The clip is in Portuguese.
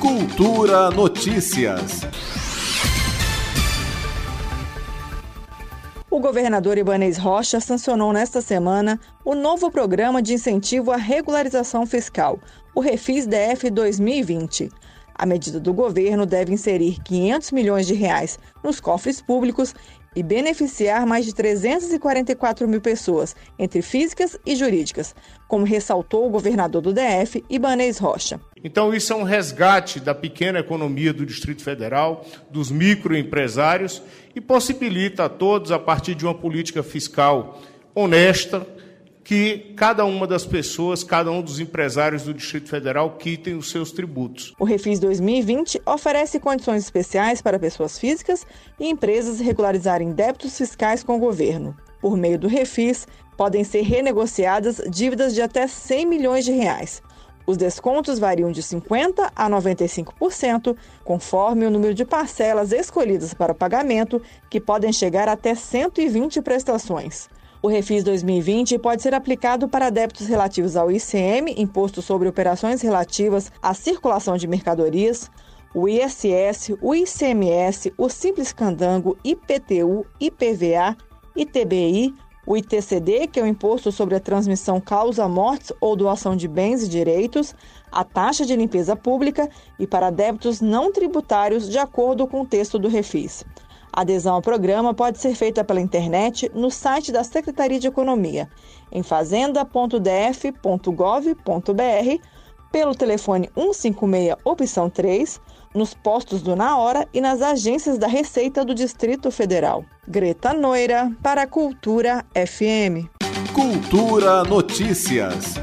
Cultura Notícias. O governador Ibanez Rocha sancionou nesta semana o novo programa de incentivo à regularização fiscal, o Refis DF 2020. A medida do governo deve inserir 500 milhões de reais nos cofres públicos e beneficiar mais de 344 mil pessoas, entre físicas e jurídicas, como ressaltou o governador do DF, Ibanez Rocha. Então, isso é um resgate da pequena economia do Distrito Federal, dos microempresários, e possibilita a todos, a partir de uma política fiscal honesta, que cada uma das pessoas, cada um dos empresários do Distrito Federal quitem os seus tributos. O Refis 2020 oferece condições especiais para pessoas físicas e empresas regularizarem débitos fiscais com o governo. Por meio do Refis, podem ser renegociadas dívidas de até 100 milhões de reais. Os descontos variam de 50% a 95%, conforme o número de parcelas escolhidas para o pagamento, que podem chegar até 120 prestações. O Refis 2020 pode ser aplicado para débitos relativos ao ICM, Imposto sobre Operações Relativas à Circulação de Mercadorias, o ISS, o ICMS, o Simples Candango, IPTU, IPVA, ITBI, o ITCD, que é o Imposto sobre a Transmissão Causa-Mortes ou Doação de Bens e Direitos, a taxa de limpeza pública e para débitos não tributários, de acordo com o texto do Refis. Adesão ao programa pode ser feita pela internet no site da Secretaria de Economia, em fazenda.df.gov.br, pelo telefone 156 opção 3, nos postos do Na Hora e nas agências da Receita do Distrito Federal. Greta Noira, para a Cultura FM. Cultura Notícias.